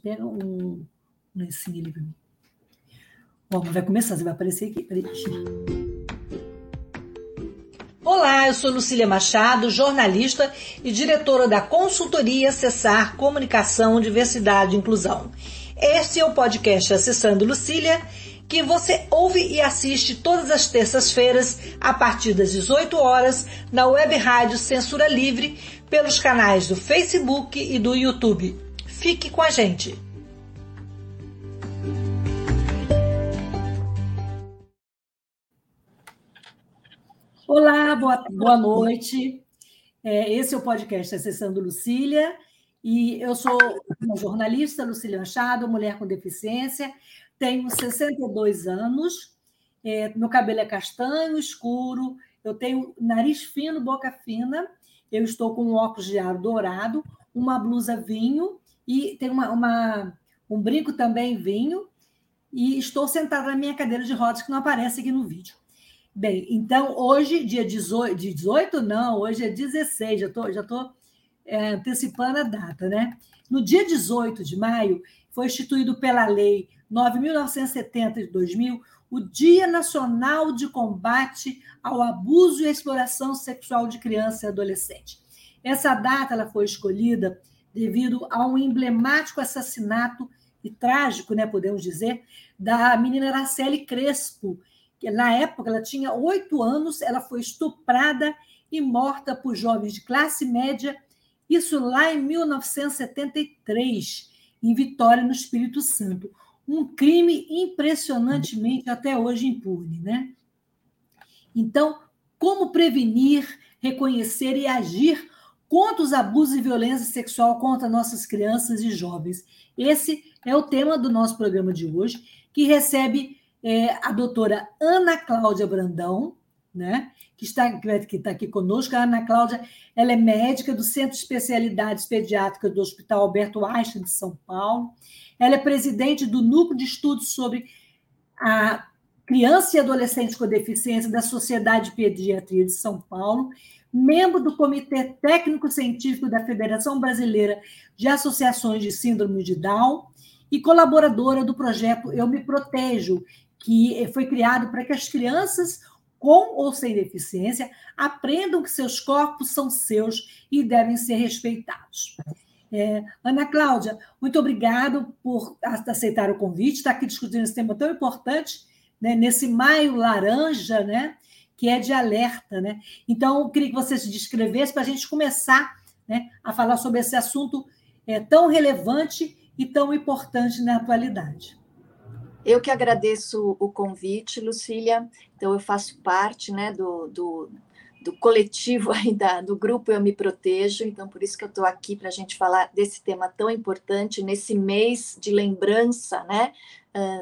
Pega um lencinho ali para mim. Bom, vai começar, você vai aparecer aqui. Peraí. Olá, eu sou Lucília Machado, jornalista e diretora da consultoria Acessar Comunicação, Diversidade e Inclusão. Este é o podcast Acessando Lucília, que você ouve e assiste todas as terças-feiras, a partir das 18 horas, na web rádio Censura Livre, pelos canais do Facebook e do YouTube. Fique com a gente! Olá, boa, boa noite. É, esse é o podcast Acessando Lucília, e eu sou uma jornalista, Lucília Machado, mulher com deficiência, tenho 62 anos, é, meu cabelo é castanho, escuro, eu tenho nariz fino, boca fina, eu estou com um óculos de ar dourado, uma blusa vinho e tenho uma, uma, um brinco também vinho, e estou sentada na minha cadeira de rodas, que não aparece aqui no vídeo. Bem, então hoje, dia 18, 18 não, hoje é 16, já estou já tô, é, antecipando a data, né? No dia 18 de maio, foi instituído pela Lei 9.970 de 2000 o Dia Nacional de Combate ao Abuso e Exploração Sexual de Criança e Adolescente. Essa data ela foi escolhida devido a um emblemático assassinato e trágico, né, podemos dizer, da menina Araceli Crespo, que na época ela tinha oito anos, ela foi estuprada e morta por jovens de classe média, isso lá em 1973, em Vitória, no Espírito Santo. Um crime impressionantemente até hoje impune. Né? Então, como prevenir, reconhecer e agir contra os abusos e violência sexual contra nossas crianças e jovens? Esse é o tema do nosso programa de hoje, que recebe é, a doutora Ana Cláudia Brandão, né, que está, que está aqui conosco. A Ana Cláudia ela é médica do Centro de Especialidades Pediátricas do Hospital Alberto Einstein de São Paulo. Ela é presidente do Núcleo de Estudos sobre a Criança e Adolescente com Deficiência da Sociedade de Pediatria de São Paulo, membro do Comitê Técnico Científico da Federação Brasileira de Associações de Síndrome de Down e colaboradora do projeto Eu Me Protejo, que foi criado para que as crianças com ou sem deficiência aprendam que seus corpos são seus e devem ser respeitados. É, Ana Cláudia, muito obrigado por aceitar o convite, estar aqui discutindo esse tema tão importante, né, nesse maio laranja, né, que é de alerta. Né? Então, eu queria que você se descrevesse para a gente começar né, a falar sobre esse assunto é, tão relevante e tão importante na atualidade. Eu que agradeço o convite, Lucília. Então, eu faço parte né, do, do, do coletivo aí da, do grupo Eu Me Protejo, então por isso que eu estou aqui para a gente falar desse tema tão importante nesse mês de lembrança né,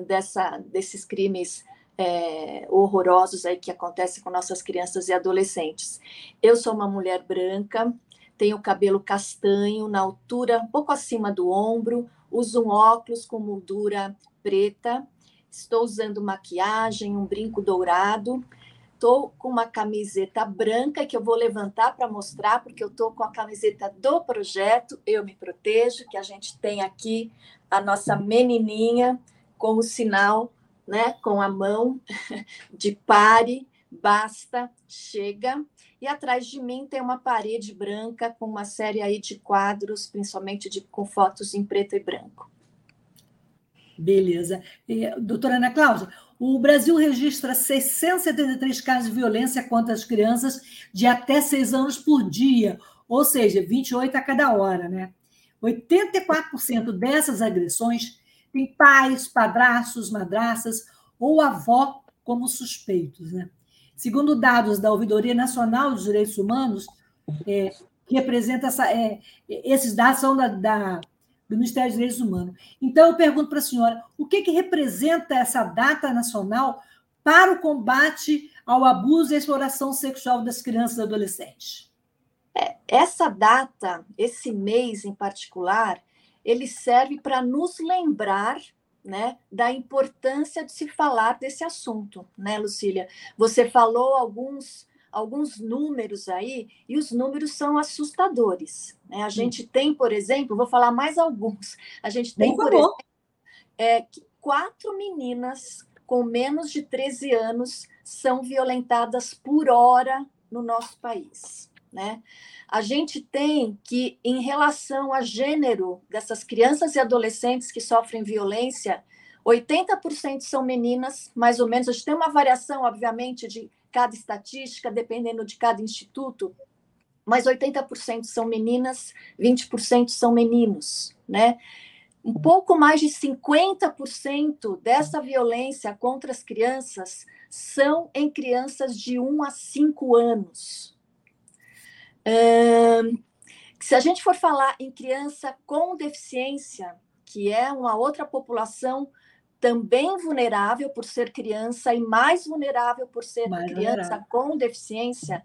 dessa, desses crimes é, horrorosos aí que acontecem com nossas crianças e adolescentes. Eu sou uma mulher branca, tenho cabelo castanho na altura, um pouco acima do ombro, uso um óculos com moldura preta, estou usando maquiagem, um brinco dourado, estou com uma camiseta branca que eu vou levantar para mostrar, porque eu estou com a camiseta do projeto Eu Me Protejo, que a gente tem aqui a nossa menininha com o sinal, né, com a mão de pare, basta, chega. E atrás de mim tem uma parede branca com uma série aí de quadros, principalmente de, com fotos em preto e branco. Beleza. E, doutora Ana Cláudia, o Brasil registra 673 casos de violência contra as crianças de até 6 anos por dia, ou seja, 28 a cada hora, né? 84% dessas agressões têm pais, padrastos, madraças ou avó como suspeitos, né? Segundo dados da Ouvidoria Nacional dos Direitos Humanos, é, que representa essa, é, esses dados são da, da do Ministério dos Direitos Humanos. Então, eu pergunto para a senhora, o que, que representa essa data nacional para o combate ao abuso e exploração sexual das crianças e adolescentes? É, essa data, esse mês em particular, ele serve para nos lembrar né, da importância de se falar desse assunto, né, Lucília? Você falou alguns alguns números aí, e os números são assustadores. Né? A gente tem, por exemplo, vou falar mais alguns. A gente tem, por, por exemplo, é, quatro meninas com menos de 13 anos são violentadas por hora no nosso país. Né? A gente tem que, em relação a gênero dessas crianças e adolescentes que sofrem violência, 80% são meninas, mais ou menos. A gente tem uma variação, obviamente, de cada estatística, dependendo de cada instituto, mas 80% são meninas, 20% são meninos, né? Um pouco mais de 50% dessa violência contra as crianças são em crianças de 1 a 5 anos. Se a gente for falar em criança com deficiência, que é uma outra população também vulnerável por ser criança e mais vulnerável por ser mais criança vulnerável. com deficiência,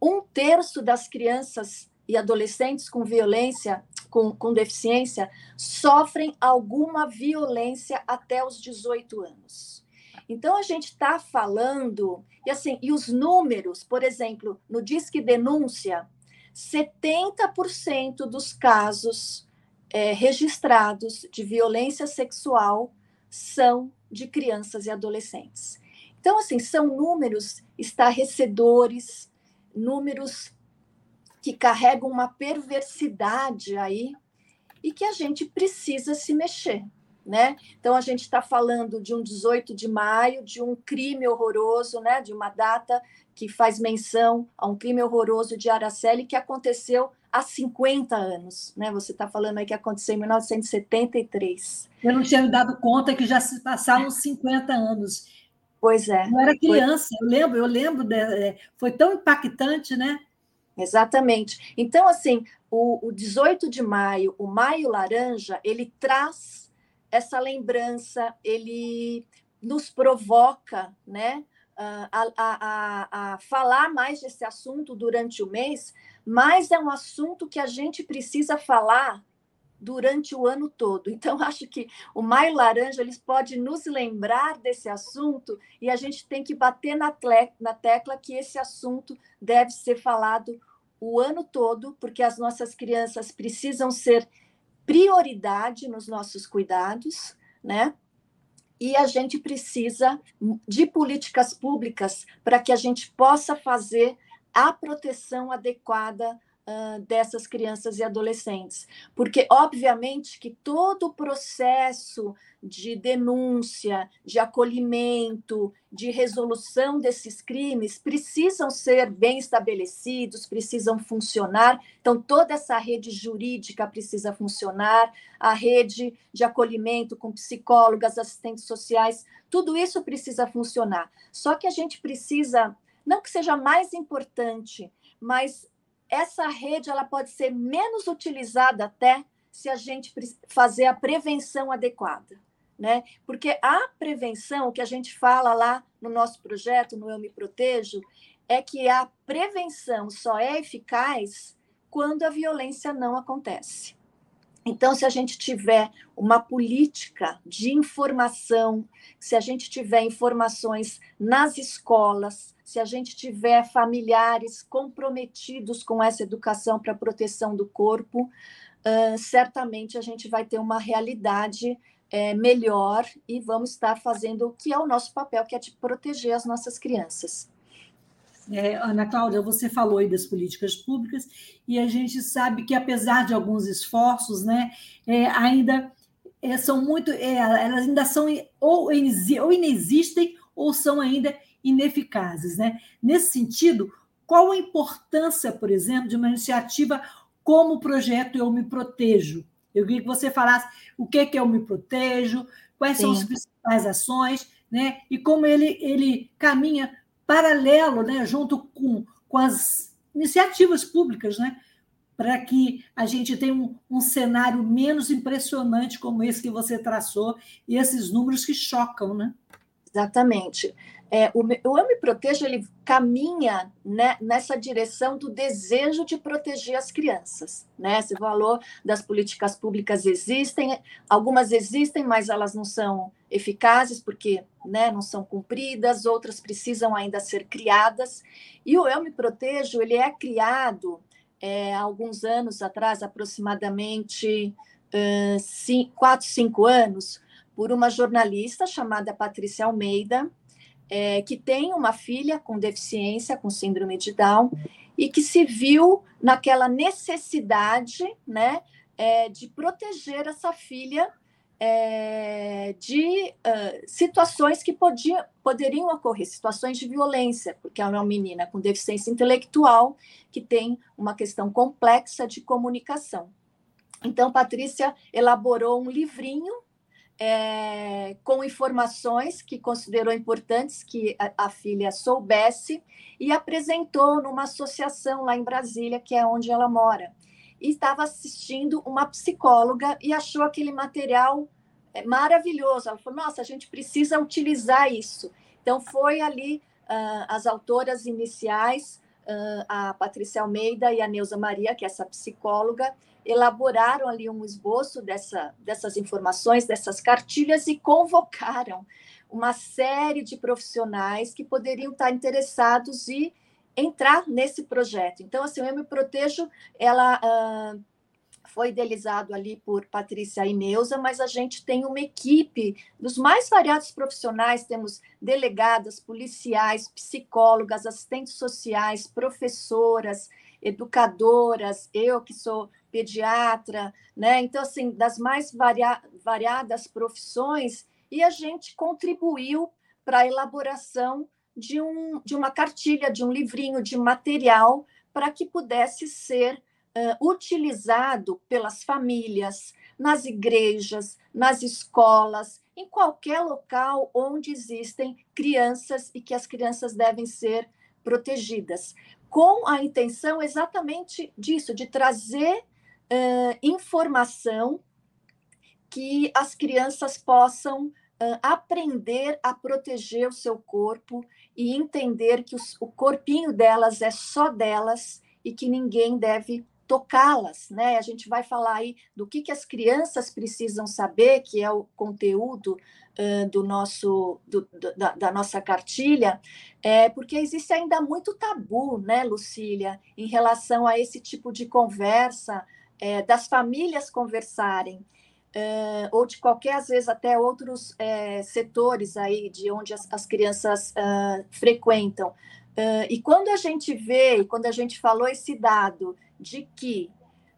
um terço das crianças e adolescentes com violência, com, com deficiência, sofrem alguma violência até os 18 anos. Então, a gente está falando, e assim, e os números, por exemplo, no Disque Denúncia, 70% dos casos é, registrados de violência sexual são de crianças e adolescentes. Então, assim, são números estarrecedores, números que carregam uma perversidade aí e que a gente precisa se mexer. Né? Então a gente está falando de um 18 de maio, de um crime horroroso, né? De uma data que faz menção a um crime horroroso de Araceli que aconteceu há 50 anos, né? Você está falando aí que aconteceu em 1973. Eu não tinha me dado conta que já se passaram 50 anos. Pois é. Eu era criança, eu lembro, eu lembro, de, é, foi tão impactante, né? Exatamente. Então, assim, o, o 18 de maio, o Maio Laranja, ele traz essa lembrança, ele nos provoca, né? A, a, a, a, falar mais desse assunto durante o mês, mas é um assunto que a gente precisa falar durante o ano todo. Então, acho que o Maio Laranja eles pode nos lembrar desse assunto e a gente tem que bater na, tle, na tecla que esse assunto deve ser falado o ano todo, porque as nossas crianças precisam ser prioridade nos nossos cuidados, né? E a gente precisa de políticas públicas para que a gente possa fazer a proteção adequada dessas crianças e adolescentes. Porque, obviamente, que todo o processo de denúncia, de acolhimento, de resolução desses crimes precisam ser bem estabelecidos, precisam funcionar. Então, toda essa rede jurídica precisa funcionar, a rede de acolhimento com psicólogas, assistentes sociais, tudo isso precisa funcionar. Só que a gente precisa não que seja mais importante, mas essa rede ela pode ser menos utilizada até se a gente fazer a prevenção adequada, né? Porque a prevenção, o que a gente fala lá no nosso projeto, no Eu Me Protejo, é que a prevenção só é eficaz quando a violência não acontece. Então, se a gente tiver uma política de informação, se a gente tiver informações nas escolas, se a gente tiver familiares comprometidos com essa educação para a proteção do corpo, uh, certamente a gente vai ter uma realidade é, melhor e vamos estar fazendo o que é o nosso papel, que é de proteger as nossas crianças. É, Ana Cláudia, você falou aí das políticas públicas e a gente sabe que, apesar de alguns esforços, né, é, ainda é, são muito, é, elas ainda são ou, ou inexistem ou são ainda ineficazes. Né? Nesse sentido, qual a importância, por exemplo, de uma iniciativa como o projeto Eu Me Protejo? Eu queria que você falasse o que é Eu Me Protejo, quais Sim. são as principais ações, né? e como ele, ele caminha paralelo, né, junto com, com as iniciativas públicas, né, para que a gente tenha um, um, cenário menos impressionante como esse que você traçou e esses números que chocam, né? Exatamente. É, o, o Eu Me Protejo, ele caminha né, nessa direção do desejo de proteger as crianças. Né? Esse valor das políticas públicas existem, algumas existem, mas elas não são eficazes porque né, não são cumpridas, outras precisam ainda ser criadas. E o Eu Me Protejo, ele é criado é, alguns anos atrás, aproximadamente uh, quatro, cinco anos, por uma jornalista chamada Patrícia Almeida, é, que tem uma filha com deficiência, com síndrome de Down, e que se viu naquela necessidade né, é, de proteger essa filha é, de uh, situações que podia, poderiam ocorrer, situações de violência, porque ela é uma menina com deficiência intelectual que tem uma questão complexa de comunicação. Então, Patrícia elaborou um livrinho é, com informações que considerou importantes que a, a, filha soubesse e apresentou numa associação lá em Brasília, que é onde ela mora. E estava assistindo uma psicóloga e achou aquele material é, maravilhoso. Ela falou: Nossa, a gente precisa utilizar isso. Então, foi ali uh, as autoras iniciais, uh, a Patrícia Almeida e a Neuza Maria, que é essa psicóloga, elaboraram ali um esboço dessa, dessas informações, dessas cartilhas e convocaram uma série de profissionais que poderiam estar interessados e entrar nesse projeto. Então, assim, o Eu Me Protejo, ela uh, foi idealizado ali por Patrícia e Neuza, mas a gente tem uma equipe dos mais variados profissionais, temos delegadas, policiais, psicólogas, assistentes sociais, professoras, educadoras, eu que sou pediatra, né? Então, assim, das mais varia variadas profissões, e a gente contribuiu para a elaboração de, um, de uma cartilha, de um livrinho, de material, para que pudesse ser uh, utilizado pelas famílias, nas igrejas, nas escolas, em qualquer local onde existem crianças e que as crianças devem ser protegidas, com a intenção exatamente disso, de trazer uh, informação que as crianças possam uh, aprender a proteger o seu corpo e entender que os, o corpinho delas é só delas e que ninguém deve tocá-las, né? A gente vai falar aí do que, que as crianças precisam saber, que é o conteúdo uh, do nosso do, da, da, nossa cartilha, é porque existe ainda muito tabu, né, Lucília, em relação a esse tipo de conversa, é, das famílias conversarem, é, ou de qualquer, às vezes, até outros é, setores aí de onde as, as crianças uh, frequentam. Uh, e quando a gente vê, quando a gente falou esse dado de que,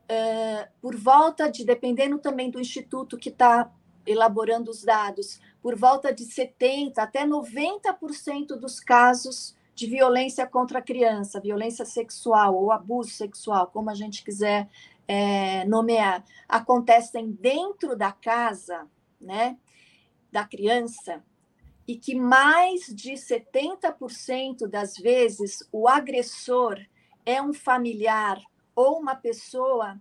uh, por volta de, dependendo também do instituto que está elaborando os dados, por volta de 70% até 90% dos casos de violência contra a criança, violência sexual ou abuso sexual, como a gente quiser é, nomear, acontecem dentro da casa, né, da criança, e que mais de 70% das vezes o agressor é um familiar ou uma pessoa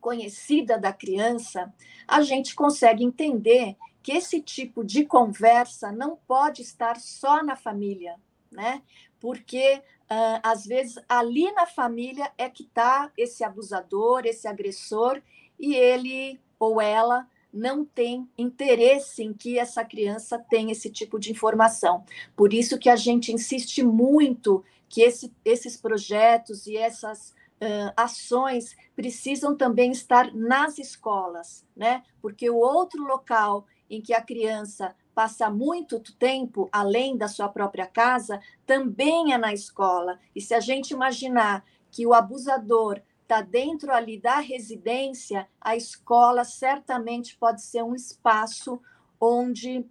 conhecida da criança, a gente consegue entender que esse tipo de conversa não pode estar só na família, né? Porque uh, às vezes ali na família é que está esse abusador, esse agressor, e ele ou ela não tem interesse em que essa criança tenha esse tipo de informação. Por isso que a gente insiste muito que esse, esses projetos e essas uh, ações precisam também estar nas escolas, né? Porque o outro local em que a criança passa muito tempo além da sua própria casa, também é na escola. E se a gente imaginar que o abusador está dentro ali da residência, a escola certamente pode ser um espaço onde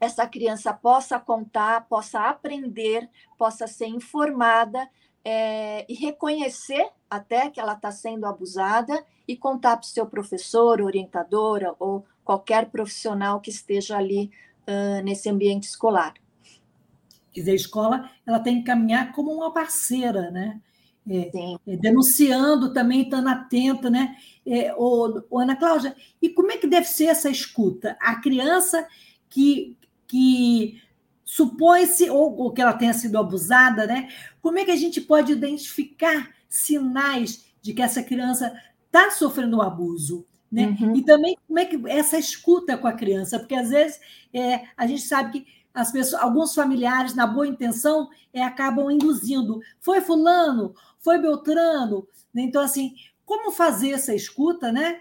essa criança possa contar, possa aprender, possa ser informada é, e reconhecer até que ela está sendo abusada e contar para o seu professor, orientadora ou qualquer profissional que esteja ali nesse ambiente escolar. Quer dizer, a escola ela tem que caminhar como uma parceira, né? É, é, denunciando também, estando atenta, né? É, ô, ô, Ana Cláudia, e como é que deve ser essa escuta? A criança que, que supõe-se, ou, ou que ela tenha sido abusada, né? Como é que a gente pode identificar sinais de que essa criança está sofrendo um abuso? Né? Uhum. E também como é que essa escuta com a criança, porque às vezes é, a gente sabe que as pessoas, alguns familiares, na boa intenção, é, acabam induzindo. Foi fulano, foi Beltrano. Né? Então, assim, como fazer essa escuta, né?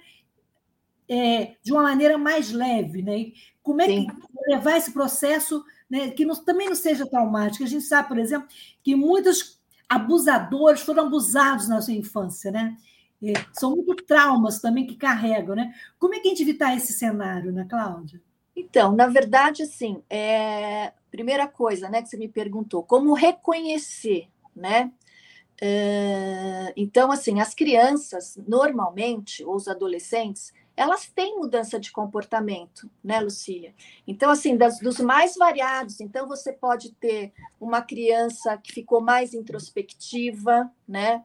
É, de uma maneira mais leve, né? Como é Sim. que levar esse processo né, que não, também não seja traumático? A gente sabe, por exemplo, que muitos abusadores foram abusados na sua infância, né? É, são muitos traumas também que carregam, né? Como é que a gente evitar esse cenário, né, Cláudia? Então, na verdade, assim, é... primeira coisa, né, que você me perguntou, como reconhecer, né? É... Então, assim, as crianças, normalmente, ou os adolescentes, elas têm mudança de comportamento, né, Lucília? Então, assim, das, dos mais variados. Então, você pode ter uma criança que ficou mais introspectiva, né?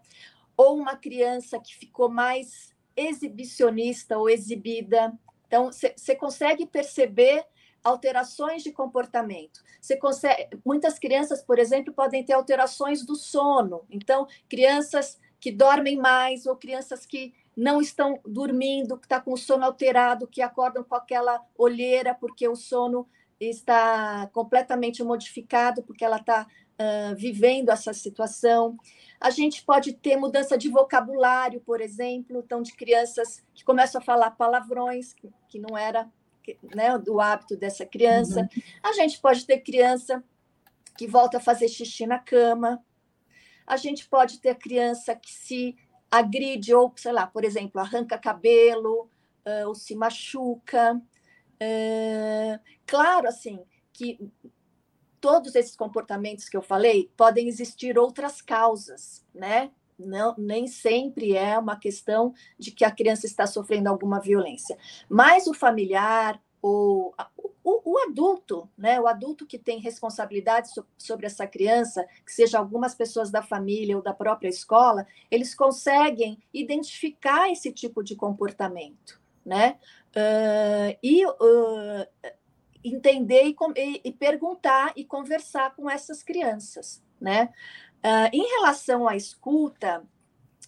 Ou uma criança que ficou mais exibicionista ou exibida. Então, você consegue perceber alterações de comportamento. Você consegue, muitas crianças, por exemplo, podem ter alterações do sono. Então, crianças que dormem mais ou crianças que não estão dormindo, que está com o sono alterado, que acordam com aquela olheira porque o sono está completamente modificado, porque ela está uh, vivendo essa situação. A gente pode ter mudança de vocabulário, por exemplo, então de crianças que começam a falar palavrões, que, não era né, do hábito dessa criança. Uhum. A gente pode ter criança que volta a fazer xixi na cama. A gente pode ter criança que se agride ou, sei lá, por exemplo, arranca cabelo uh, ou se machuca. Uh, claro, assim, que todos esses comportamentos que eu falei podem existir outras causas, né? Não, nem sempre é uma questão de que a criança está sofrendo alguma violência, mas o familiar, ou o, o, adulto, né, o adulto que tem responsabilidade so, sobre essa criança, que seja algumas pessoas da família ou da própria escola, eles conseguem identificar esse tipo de comportamento, né? Uh, e uh, entender e, e, e, perguntar e conversar com essas crianças, né? Uh, em relação à escuta,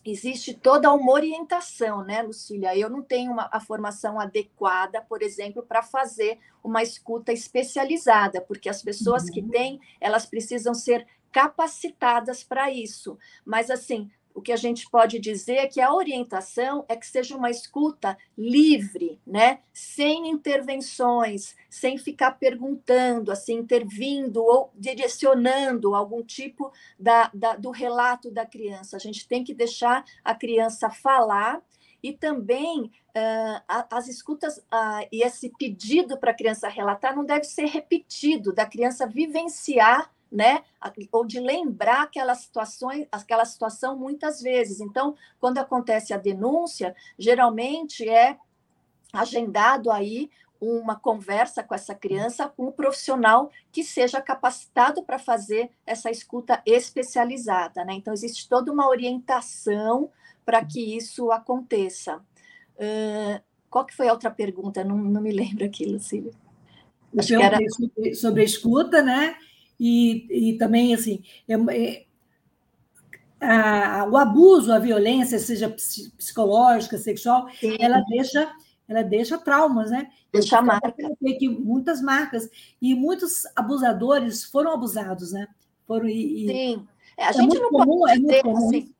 existe toda uma orientação, né, Lucília? Eu não tenho uma, a formação adequada, por exemplo, para fazer uma escuta especializada, porque as pessoas uhum. que têm, elas precisam ser capacitadas para isso. Mas, assim, o que a gente pode dizer é que a orientação é que seja uma escuta livre, né? sem intervenções, sem ficar perguntando, assim, intervindo ou direcionando algum tipo da, da, do relato da criança. A gente tem que deixar a criança falar e também uh, as escutas uh, e esse pedido para a criança relatar não deve ser repetido, da criança vivenciar né? Ou de lembrar aquelas situações, aquela situação muitas vezes. Então, quando acontece a denúncia, geralmente é agendado aí uma conversa com essa criança com um profissional que seja capacitado para fazer essa escuta especializada, né? Então existe toda uma orientação para que isso aconteça. Uh, qual que foi a outra pergunta? Não, não me lembro aqui, Lucília. Acho que era... sobre, sobre a escuta, né? E, e também assim é, é, a, o abuso, a violência, seja psicológica, sexual, Sim. ela deixa ela deixa traumas, né? Deixa marcas. Que muitas marcas e muitos abusadores foram abusados, né? Foram e, Sim. É, a é gente não comum, pode é dizer, é comum. Assim,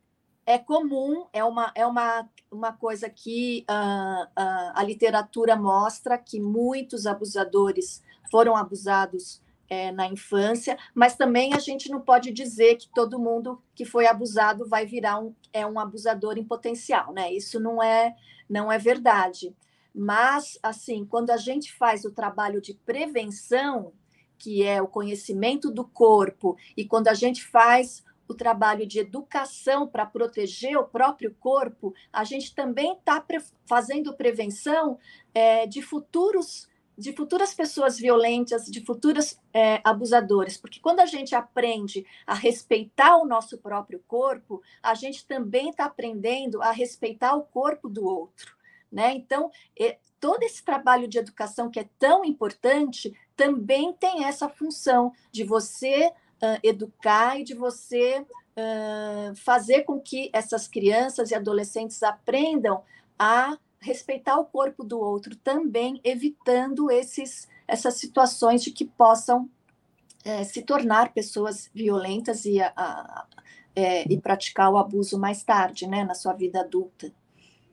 é comum, é uma, é uma, uma coisa que uh, uh, a literatura mostra que muitos abusadores foram abusados é, na infância, mas também a gente não pode dizer que todo mundo que foi abusado vai virar um, é um abusador em potencial, né? Isso não é, não é verdade. Mas, assim, quando a gente faz o trabalho de prevenção, que é o conhecimento do corpo, e quando a gente faz o trabalho de educação para proteger o próprio corpo, a gente também está pre fazendo prevenção é, de futuros de futuras pessoas violentas, de futuros é, abusadores, porque quando a gente aprende a respeitar o nosso próprio corpo, a gente também está aprendendo a respeitar o corpo do outro. Né? Então, todo esse trabalho de educação que é tão importante também tem essa função de você uh, educar e de você uh, fazer com que essas crianças e adolescentes aprendam a respeitar o corpo do outro também, evitando esses, essas situações de que possam é, se tornar pessoas violentas e, a, a, é, e praticar o abuso mais tarde, né, na sua vida adulta.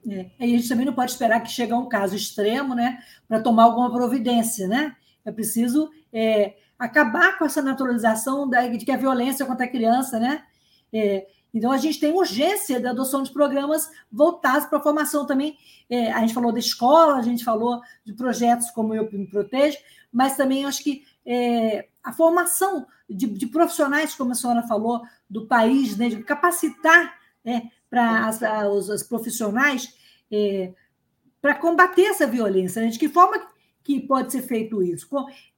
É, e a gente também não pode esperar que chegue um caso extremo, né, para tomar alguma providência, né? É preciso é, acabar com essa naturalização da, de que a violência contra a criança, né? É, então, a gente tem urgência da adoção de programas voltados para a formação também. É, a gente falou da escola, a gente falou de projetos como Eu Me Protejo, mas também acho que é, a formação de, de, profissionais, como a senhora falou, do país, né, de capacitar né, para as, as, as, profissionais é, para combater essa violência. Né? De que forma que pode ser feito isso?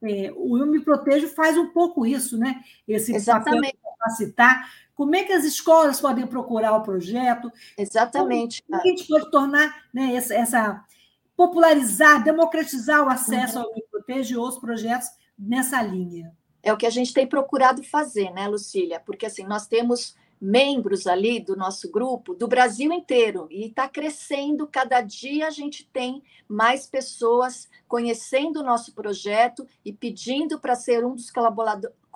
É, o Eu Me Protejo faz um pouco isso, né? Esse Exatamente. papel de capacitar como é que as escolas podem procurar o projeto? Exatamente. Como a gente pode tornar né, essa, essa, popularizar, democratizar o acesso uhum. ao Protege e outros projetos nessa linha? É o que a gente tem procurado fazer, né, Lucília? Porque assim, nós temos membros ali do nosso grupo do Brasil inteiro e está crescendo. Cada dia a gente tem mais pessoas conhecendo o nosso projeto e pedindo para ser um dos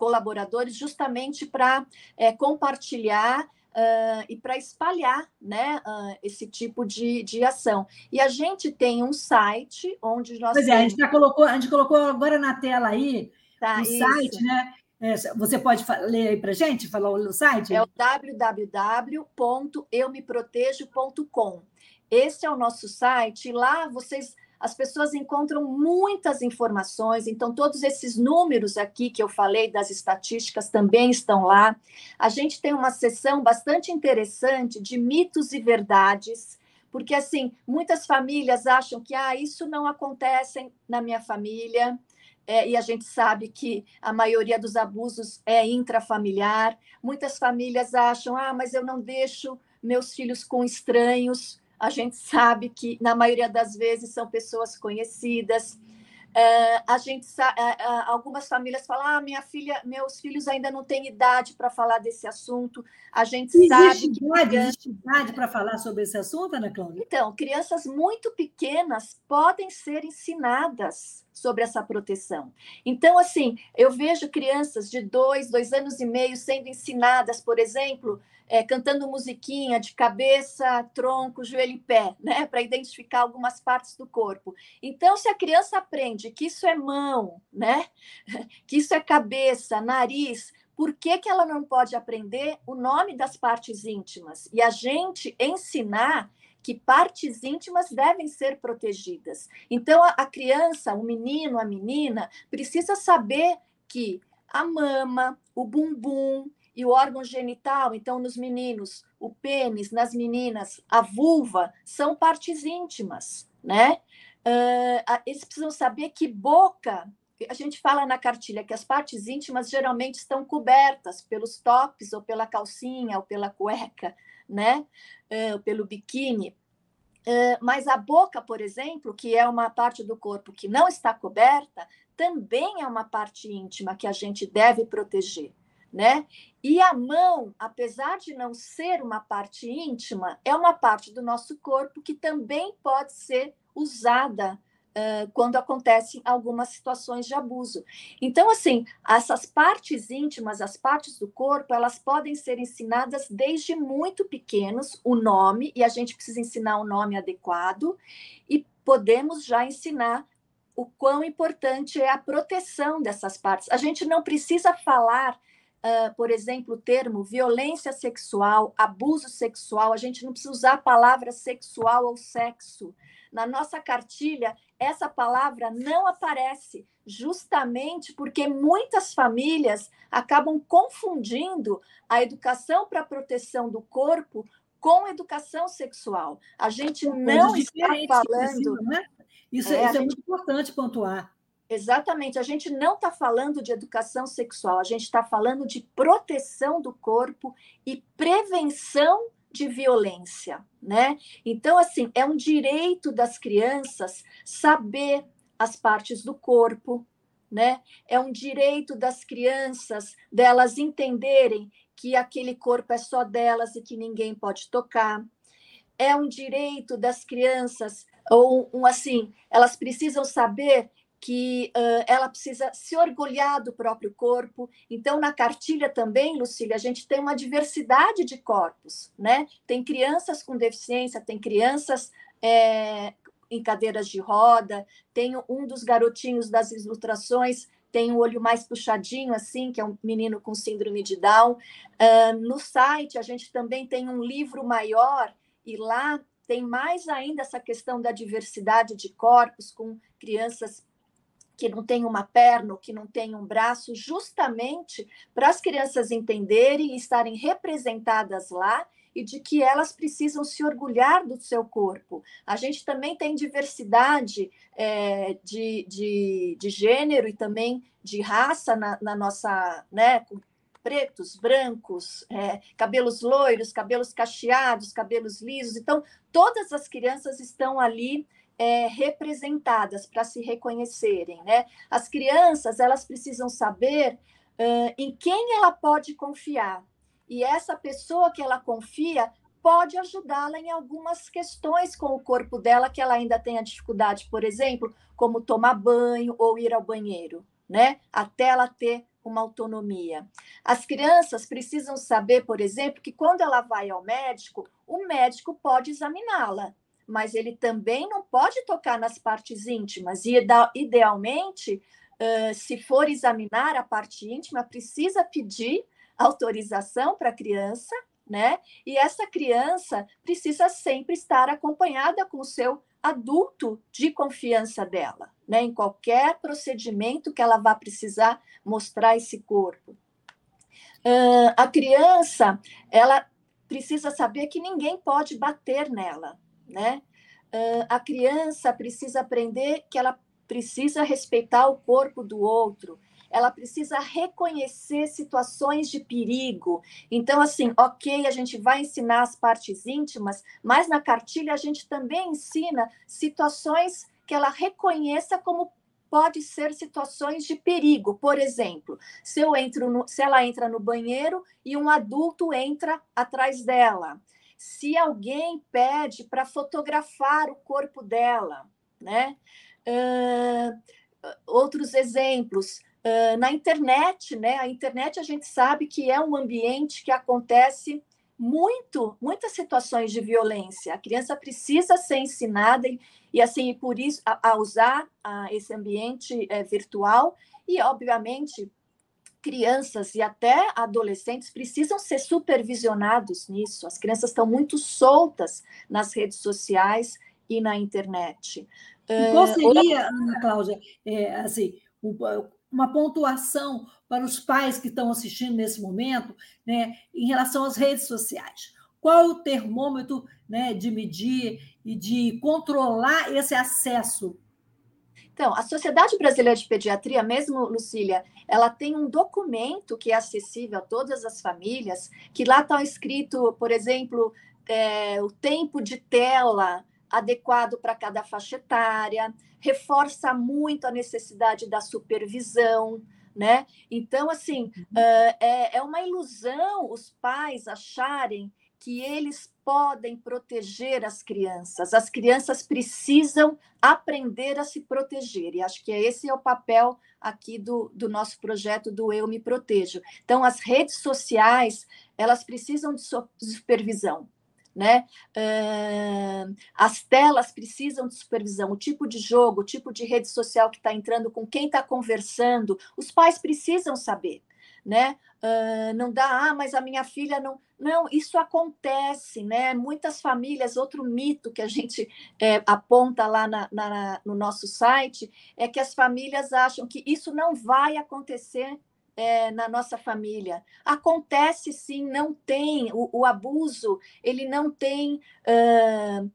colaboradores, justamente para é, compartilhar Uh, e para espalhar né, uh, esse tipo de, de ação. E a gente tem um site onde nós. Pois temos... é, a gente, colocou, a gente colocou agora na tela aí tá, o isso. site, né? É, você pode ler aí para gente, falar o site? É o www.eumeprotejo.com. Esse é o nosso site. E lá vocês, as pessoas encontram muitas informações. Então, todos esses números aqui que eu falei das estatísticas também estão lá. A gente tem uma sessão bastante interessante de mitos e verdades porque assim muitas famílias acham que ah isso não acontece na minha família é, e a gente sabe que a maioria dos abusos é intrafamiliar. Muitas famílias acham, ah, mas eu não deixo meus filhos com estranhos. A gente sabe que, na maioria das vezes, são pessoas conhecidas. Uh, a gente uh, algumas famílias falam ah, minha filha meus filhos ainda não têm idade para falar desse assunto. A gente existe sabe que idade, existe idade para falar sobre esse assunto Ana Cláudia? Então crianças muito pequenas podem ser ensinadas sobre essa proteção então assim eu vejo crianças de dois dois anos e meio sendo ensinadas por exemplo é, cantando musiquinha de cabeça, tronco, joelho e pé, né? Para identificar algumas partes do corpo. Então, se a criança aprende que isso é mão, né? Que isso é cabeça, nariz, por que, que ela não pode aprender o nome das partes íntimas? E a gente ensinar que partes íntimas devem ser protegidas. Então, a, a criança, o menino, a menina, precisa saber que a mama, o bumbum, e o órgão genital, então nos meninos, o pênis, nas meninas, a vulva, são partes íntimas, né? Uh, eles precisam saber que boca, a gente fala na cartilha que as partes íntimas geralmente estão cobertas pelos tops, ou pela calcinha, ou pela cueca, né? Pelo biquíni. Mas a boca, por exemplo, que é uma parte do corpo que não está coberta, também é uma parte íntima que a gente deve proteger né? E a mão, apesar de não ser uma parte íntima, é uma parte do nosso corpo que também pode ser usada uh, quando acontecem algumas situações de abuso. Então, assim, essas partes íntimas, as partes do corpo, elas podem ser ensinadas desde muito pequenos, o nome, e a gente precisa ensinar o um nome adequado, e podemos já ensinar o quão importante é a proteção dessas partes. A gente não precisa falar uh, por exemplo, o termo violência sexual, abuso sexual, a gente não precisa usar a palavra sexual ou sexo. Na nossa cartilha, essa palavra não aparece, justamente porque muitas famílias acabam confundindo a educação para a proteção do corpo com educação sexual. A gente não está falando. Né? Isso, é, isso é muito importante pontuar. Exatamente. A gente não está falando de educação sexual, a gente está falando de proteção do corpo e prevenção de violência, né? Então, assim, é um direito das crianças saber as partes do corpo, né? É um direito das crianças delas entenderem que aquele corpo é só delas e que ninguém pode tocar. É um direito das crianças ou um assim, elas precisam saber que uh, ela precisa se orgulhar do próprio corpo. Então, na cartilha também, Lucília, a gente tem uma diversidade de corpos, né? Tem crianças com deficiência, tem crianças é, em cadeiras de roda, tem um dos garotinhos das ilustrações tem o olho mais puxadinho, assim, que é um menino com síndrome de Down. Uh, no site, a gente também tem um livro maior, e lá tem mais ainda essa questão da diversidade de corpos, com crianças que não tem uma perna, que não tem um braço, justamente para as crianças entenderem e estarem representadas lá e de que elas precisam se orgulhar do seu corpo. A gente também tem diversidade é, de, de, de, gênero e também de raça na, na nossa, né, pretos, brancos, é, cabelos loiros, cabelos cacheados, cabelos lisos. Então, todas as crianças estão ali é, representadas para se reconhecerem, né? As crianças elas precisam saber uh, em quem ela pode confiar e essa pessoa que ela confia pode ajudá-la em algumas questões com o corpo dela que ela ainda tenha dificuldade, por exemplo, como tomar banho ou ir ao banheiro, né? Até ela ter uma autonomia. As crianças precisam saber, por exemplo, que quando ela vai ao médico, o médico pode examiná-la mas ele também não pode tocar nas partes íntimas. E idealmente, se for examinar a parte íntima, precisa pedir autorização para a criança, né? E essa criança precisa sempre estar acompanhada com o seu adulto de confiança dela, né? Em qualquer procedimento que ela vá precisar mostrar esse corpo. A criança, ela precisa saber que ninguém pode bater nela, né? Uh, a criança precisa aprender que ela precisa respeitar o corpo do outro, ela precisa reconhecer situações de perigo. Então, assim, ok, a gente vai ensinar as partes íntimas, mas na cartilha a gente também ensina situações que ela reconheça como pode ser situações de perigo. Por exemplo, se eu entro no, se ela entra no banheiro e um adulto entra atrás dela se alguém pede para fotografar o corpo dela, né? Uh, outros exemplos, uh, na internet, né? A internet a gente sabe que é um ambiente que acontece muito, muitas situações de violência. A criança precisa ser ensinada e, e assim, por isso, a, a usar a, esse ambiente é, virtual e, obviamente, crianças e até adolescentes precisam ser supervisionados nisso. As crianças estão muito soltas nas redes sociais e na internet. E qual seria, Ana Cláudia, é, assim, uma pontuação para os pais que estão assistindo nesse momento, né, em relação às redes sociais? Qual o termômetro né, de medir e de controlar esse acesso então, a Sociedade Brasileira de Pediatria, mesmo, Lucília, ela tem um documento que é acessível a todas as famílias, que lá está escrito, por exemplo, é, o tempo de tela adequado para cada faixa etária, reforça muito a necessidade da supervisão, né? Então, assim, uh, é, é uma ilusão os pais acharem que eles podem proteger as crianças. As crianças precisam aprender a se proteger. E acho que esse é o papel aqui do, do nosso projeto do Eu Me Protejo. Então, as redes sociais, elas precisam de supervisão. Né? Uh, as telas precisam de supervisão, o tipo de jogo, o tipo de rede social que está entrando, com quem está conversando, os pais precisam saber né? Uh, não dá, ah, mas a minha filha não. Não, isso acontece, né? Muitas famílias, outro mito que a gente é, aponta lá na, na, no nosso site é que as famílias acham que isso não vai acontecer é, na nossa família. Acontece sim, não tem. O, o abuso, ele não tem uh,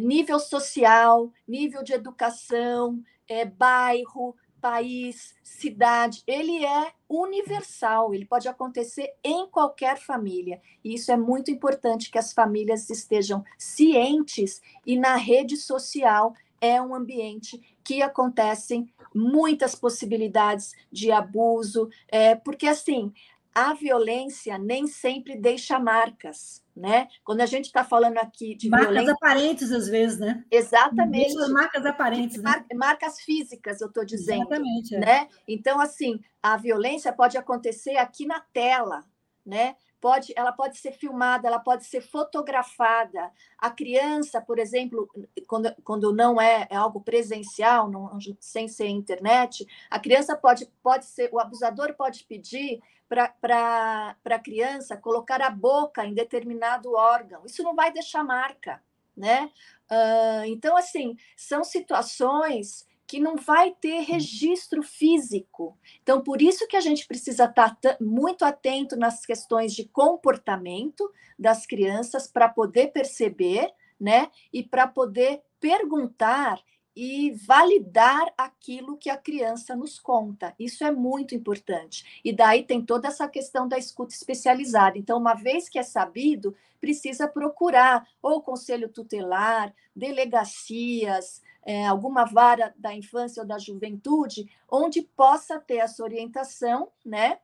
nível social, nível de educação, é, bairro, país, cidade, ele é universal, ele pode acontecer em qualquer família. E isso é muito importante que as famílias estejam cientes e na rede social é um ambiente que acontecem muitas possibilidades de abuso, é, porque assim a violência nem sempre deixa marcas, né? Quando a gente está falando aqui de marcas violência... aparentes às vezes, né? Exatamente. Deixa marcas aparentes, né? Mar marcas físicas, eu estou dizendo, Exatamente, é. né? Então assim, a violência pode acontecer aqui na tela, né? Pode, ela pode ser filmada, ela pode ser fotografada. A criança, por exemplo, quando, quando não é, é algo presencial, não, sem ser internet, a criança pode, pode ser, o abusador pode pedir para a criança colocar a boca em determinado órgão. Isso não vai deixar marca, né? Uh, então, assim, são situações que não vai ter registro físico. Então, por isso que a gente precisa estar tá muito atento nas questões de comportamento das crianças para poder perceber, né? E para poder perguntar e validar aquilo que a criança nos conta. Isso é muito importante. E daí tem toda essa questão da escuta especializada. Então, uma vez que é sabido, precisa procurar ou conselho tutelar, delegacias, é, alguma vara da infância ou da juventude, onde possa ter essa orientação, né,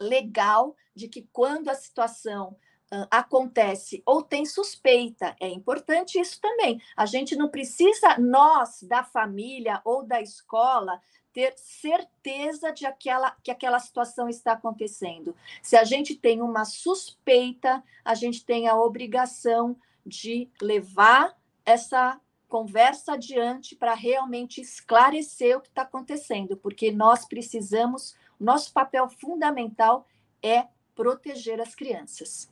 legal de que quando a situação acontece ou tem suspeita. É importante isso também. A gente não precisa, nós, da família ou da escola, ter certeza de aquela, que aquela situação está acontecendo. Se a gente tem uma suspeita, a gente tem a obrigação de levar essa conversa adiante para realmente esclarecer o que está acontecendo, porque nós precisamos, nosso papel fundamental é proteger as crianças.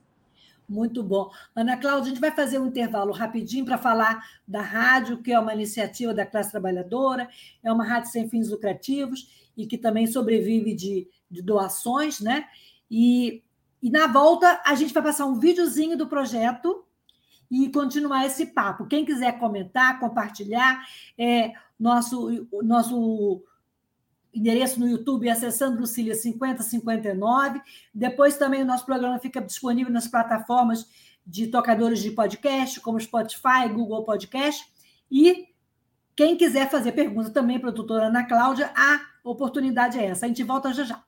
Muito bom. Ana Cláudia, a gente vai fazer um intervalo rapidinho para falar da rádio, que é uma iniciativa da classe trabalhadora, é uma rádio sem fins lucrativos e que também sobrevive de, de doações, né? E, e na volta a gente vai passar um videozinho do projeto e continuar esse papo. Quem quiser comentar, compartilhar, é, nosso, nosso endereço no YouTube acessando Lucília 5059. Depois também o nosso programa fica disponível nas plataformas de tocadores de podcast, como Spotify, Google Podcast. E quem quiser fazer pergunta também para a doutora Ana Cláudia, a oportunidade é essa. A gente volta já já.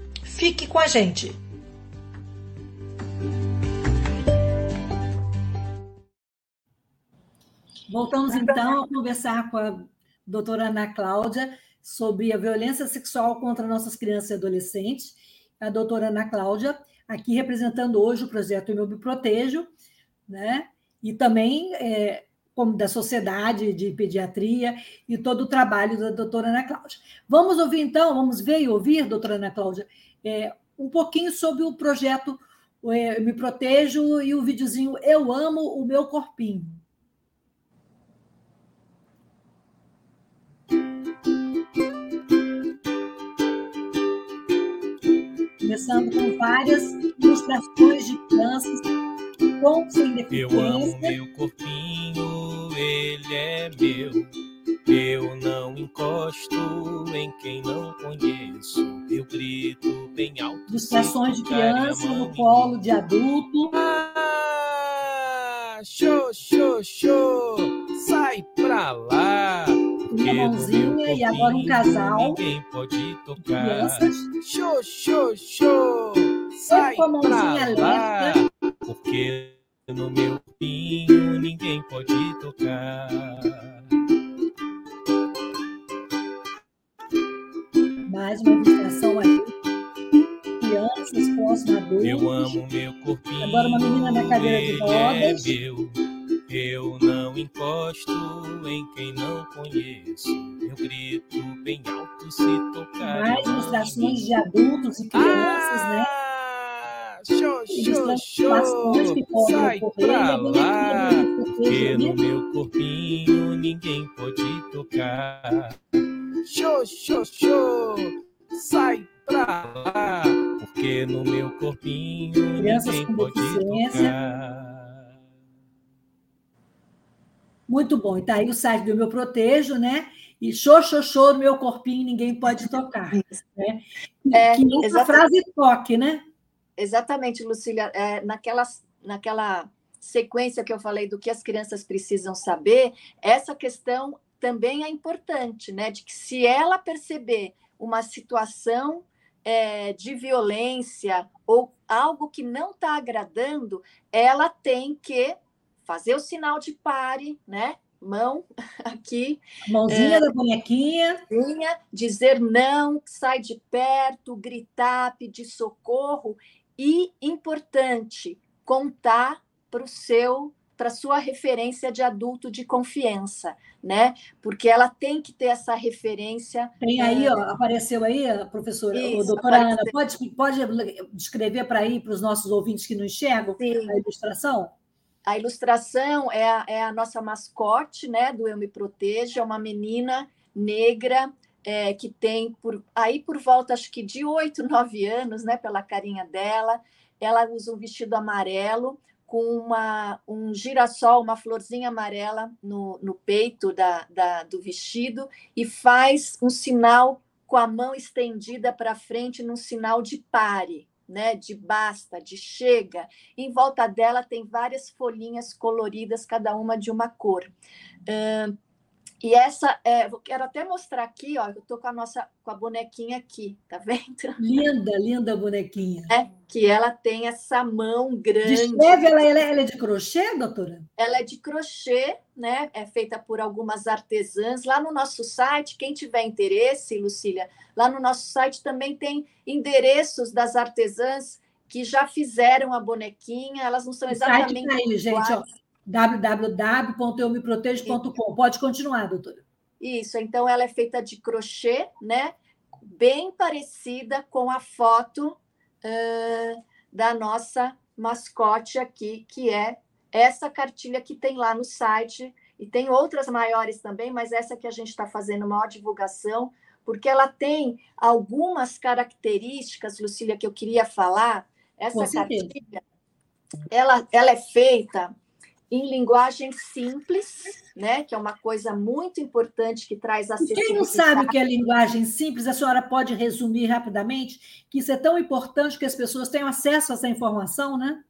Fique com a gente! Voltamos então a conversar com a doutora Ana Cláudia sobre a violência sexual contra nossas crianças e adolescentes. A doutora Ana Cláudia, aqui representando hoje o projeto Eu Me Protejo, né? e também é, como da Sociedade de Pediatria e todo o trabalho da doutora Ana Cláudia. Vamos ouvir então, vamos ver e ouvir, doutora Ana Cláudia, é, um pouquinho sobre o projeto é, Me Protejo e o videozinho Eu Amo o Meu Corpinho. começando com várias ilustrações de crianças com sem deficiência. Eu amo meu corpinho, ele é meu. Eu não encosto em quem não conheço. Eu grito bem alto. Ilustrações de criança no colo de adulto. Ah, show, show, show. Sai pra lá uma mãozinha e agora um casal. Ninguém pode tocar. Crianças. Show, show, show. Sai com a mãozinha lá, Porque no meu pinho ninguém pode tocar. Mais uma ilustração aí. Crianças próximo adultos. Eu amo meu corpinho. Agora uma menina na cadeira de é rodas. É meu. Eu não encosto em quem não conheço. Eu grito bem alto se tocar. Mais ilustrações de adultos e crianças, ah, né? Show, show, show. Sai pra lá. Porque no meu corpinho ninguém pode tocar. Show, show, show. Sai pra lá. Porque no meu corpinho Crianças ninguém pode tocar. Muito bom. E tá aí o site do Meu Protejo, né? E show, show, show, meu corpinho ninguém pode tocar. Né? É, que essa exatamente. frase toque, né? Exatamente, Lucília. É, naquela, naquela sequência que eu falei do que as crianças precisam saber, essa questão também é importante, né? De que se ela perceber uma situação é, de violência ou algo que não está agradando, ela tem que fazer o sinal de pare, né? Mão aqui. Mãozinha é, da bonequinha. Dizer não, sai de perto, gritar, pedir socorro. E, importante, contar para o seu para sua referência de adulto de confiança, né? Porque ela tem que ter essa referência. Tem aí, é... ó, apareceu aí, professora, Isso, doutora apareceu. Ana, pode, pode descrever para aí para os nossos ouvintes que não enxergam Sim. a ilustração? A ilustração é a, é a, nossa mascote, né, do Eu Me Protejo, é uma menina negra é, que tem por aí por volta, acho que de oito, nove anos, né, pela carinha dela. Ela usa um vestido amarelo com uma, um girassol, uma florzinha amarela no, no peito da, da, do vestido e faz um sinal com a mão estendida para frente, num sinal de pare né, de basta, de chega. Em volta dela tem várias folhinhas coloridas, cada uma de uma cor. Uh, e essa, é, eu quero até mostrar aqui, ó, eu estou com a nossa, com a bonequinha aqui, tá vendo? Linda, linda bonequinha. É, que ela tem essa mão grande. Descreve, ela, ela, ela é de crochê, doutora? Ela é de crochê, né? É feita por algumas artesãs. Lá no nosso site, quem tiver interesse, Lucília, lá no nosso site também tem endereços das artesãs que já fizeram a bonequinha, elas não são exatamente. O site tá aí, gente, ó www.eumeprotejo.com. Pode continuar, doutora. Isso, então ela é feita de crochê, né? Bem parecida com a foto uh, da nossa mascote aqui, que é essa cartilha que tem lá no site, e tem outras maiores também, mas essa que a gente está fazendo maior divulgação, porque ela tem algumas características, Lucília, que eu queria falar. Essa cartilha, ela, ela é feita em linguagem simples, né? Que é uma coisa muito importante que traz acessibilidade. Quem não sabe o que é linguagem simples, a senhora pode resumir rapidamente que isso é tão importante que as pessoas tenham acesso a essa informação, né?